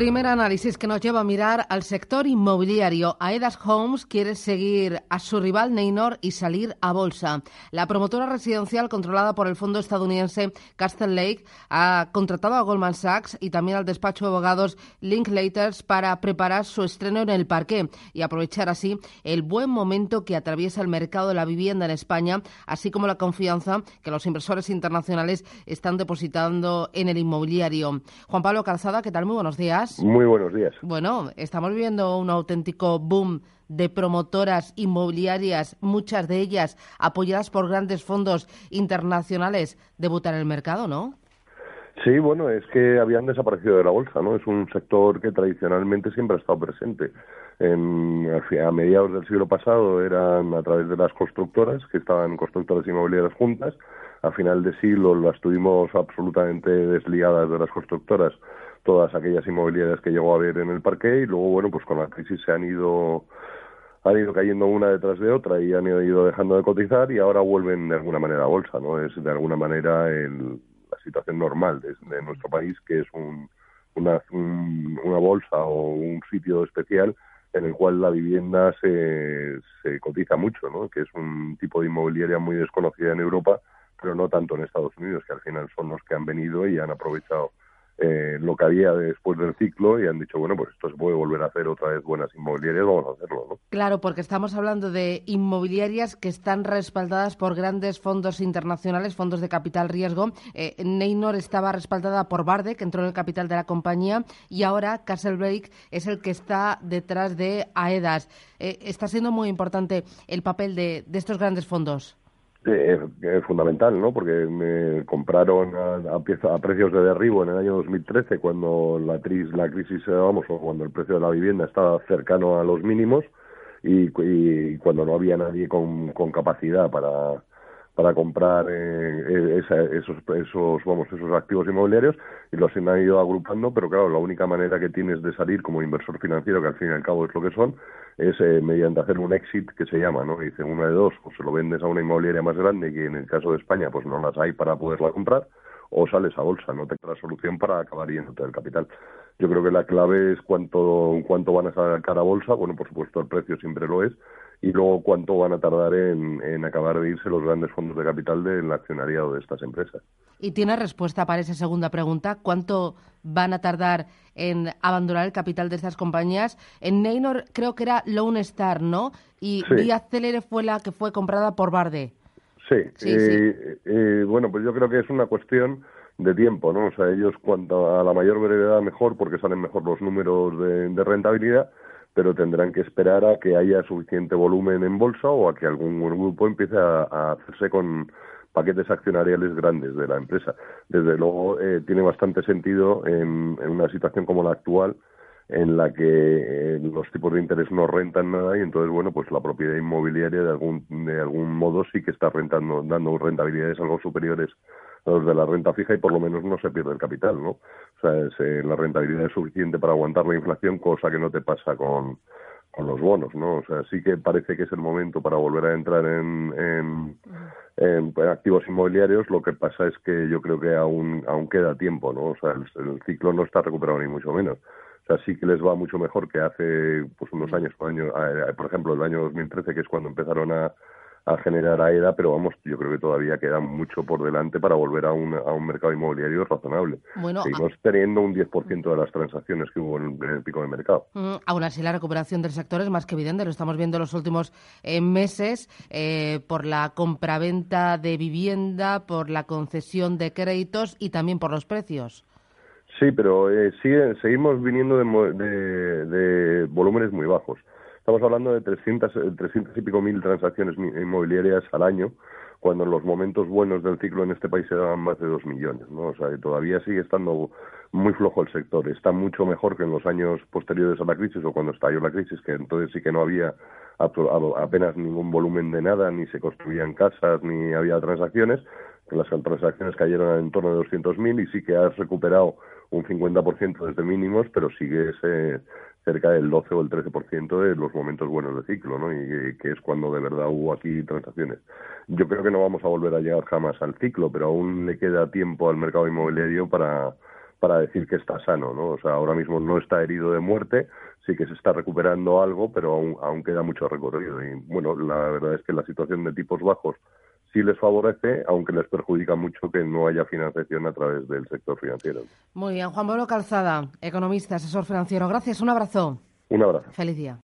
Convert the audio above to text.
Primer análisis que nos lleva a mirar al sector inmobiliario. Aedas Homes quiere seguir a su rival Neynor y salir a bolsa. La promotora residencial controlada por el fondo estadounidense Castle Lake ha contratado a Goldman Sachs y también al despacho de abogados Linklaters para preparar su estreno en el parque y aprovechar así el buen momento que atraviesa el mercado de la vivienda en España, así como la confianza que los inversores internacionales están depositando en el inmobiliario. Juan Pablo Calzada, ¿qué tal? Muy buenos días. Muy buenos días. Bueno, estamos viviendo un auténtico boom de promotoras inmobiliarias, muchas de ellas apoyadas por grandes fondos internacionales, debutar en el mercado, ¿no? Sí, bueno, es que habían desaparecido de la bolsa, ¿no? Es un sector que tradicionalmente siempre ha estado presente. a mediados del siglo pasado eran a través de las constructoras, que estaban constructoras inmobiliarias juntas. A final de siglo las tuvimos absolutamente desligadas de las constructoras todas aquellas inmobiliarias que llegó a haber en el parque y luego, bueno, pues con la crisis se han ido han ido cayendo una detrás de otra y han ido dejando de cotizar y ahora vuelven de alguna manera a bolsa, ¿no? Es de alguna manera el, la situación normal de, nuestro país, que es un, una, una bolsa o un sitio especial en el cual la vivienda se, se cotiza mucho, ¿no? Que es un tipo de inmobiliaria muy desconocida en Europa, pero no tanto en Estados Unidos, que al final son los que han venido y han aprovechado eh, lo que había después del ciclo y han dicho, bueno, pues esto se puede volver a hacer otra vez buenas inmobiliarias, vamos a hacerlo, ¿no? Claro, porque estamos hablando de inmobiliarias que están respaldadas por grandes fondos internacionales, fondos de capital riesgo. Eh, Neynor estaba respaldada por Barde, que entró en el capital de la compañía, y ahora Castlebreak es el que está detrás de AEDAS. Eh, está siendo muy importante el papel de estos grandes fondos. Es fundamental, ¿no? Porque me compraron a, a, precios de derribo en el año 2013 cuando la, crisis, la crisis, eh, vamos, o cuando el precio de la vivienda estaba cercano a los mínimos y, cuando no había nadie con capacidad para, para comprar eh, esos, esos, vamos, esos activos inmobiliarios y los han ido agrupando, pero claro, la única manera que tienes de salir como inversor financiero, que al fin y al cabo es lo que son, es eh, mediante hacer un exit que se llama, ¿no? Dice una de dos, o se lo vendes a una inmobiliaria más grande que en el caso de España pues no las hay para poderla comprar, o sales a bolsa, no te la solución para acabar yéndote del capital. Yo creo que la clave es cuánto, cuánto van a sacar a bolsa, bueno, por supuesto el precio siempre lo es, y luego cuánto van a tardar en, en, acabar de irse los grandes fondos de capital del accionariado de estas empresas. ¿Y tiene respuesta para esa segunda pregunta? ¿Cuánto van a tardar en abandonar el capital de estas compañías? En Neynor creo que era Lone Star, ¿no? Y Vía Célere fue la que fue comprada por Barde. Sí, sí, eh, eh, bueno, pues yo creo que es una cuestión de tiempo, ¿no? O sea, ellos cuanto a la mayor brevedad mejor porque salen mejor los números de rentabilidad pero tendrán que esperar a que haya suficiente volumen en bolsa o a que algún grupo empiece a, hacerse con paquetes accionariales grandes de la empresa. Desde luego eh, tiene bastante sentido en, una situación como la actual en la que eh, los tipos de interés no rentan nada y entonces bueno pues la propiedad inmobiliaria de algún de algún modo sí que está rentando dando rentabilidades algo superiores los de la renta fija y por lo menos no se pierde el capital, ¿no? O sea, eh, la rentabilidad es suficiente para aguantar la inflación, cosa que no te pasa con, con los bonos, ¿no? O sea, sí que parece que es el momento para volver a entrar en, en, en, activos inmobiliarios. Lo que pasa es que yo creo que aún, aún queda tiempo, ¿no? O sea, el, ciclo no está recuperado ni mucho menos. O sea, sí que les va mucho mejor que hace pues unos años, por, año, por ejemplo, el año 2013, que es cuando empezaron a, a generar AEDA, pero vamos, yo creo que todavía queda mucho por delante para volver a un, a un mercado inmobiliario razonable. Bueno, Seguimos teniendo un 10% de las transacciones que hubo en, el pico de mercado. Mm, aún así, la recuperación del sector es más que evidente, lo estamos viendo en los últimos eh, meses eh, por la compraventa de vivienda, por la concesión de créditos y también por los precios. Sí, pero eh, sigue, seguimos viniendo de, de volúmenes muy bajos. estamos hablando de 300, 300 y pico mil transacciones inmobiliarias al año, cuando en los momentos buenos del ciclo en este país se daban más de dos millones, ¿no? O sea, todavía sigue estando muy flojo el sector. Está mucho mejor que en los años posteriores a la crisis o cuando estalló la crisis, que entonces sí que no había apenas ningún volumen de nada, ni se construían casas, ni había transacciones. Las transacciones cayeron en torno de 200.000 y sí que has recuperado un 50% desde mínimos, pero sigue ese cerca del 12 o el 13% de los momentos buenos de ciclo, ¿no? Y que es cuando de verdad hubo aquí transacciones. Yo creo que no vamos a volver a llegar jamás al ciclo, pero aún le queda tiempo al mercado inmobiliario para para decir que está sano, ¿no? O sea, ahora mismo no está herido de muerte, sí que se está recuperando algo, pero aún, aún queda mucho recorrido. Y bueno, la verdad es que la situación de tipos bajos sí les favorece, aunque les perjudica mucho que no haya financiación a través del sector financiero. Muy bien, Juan Pablo Calzada, economista, asesor financiero. Gracias, un abrazo. Un abrazo. Feliz día.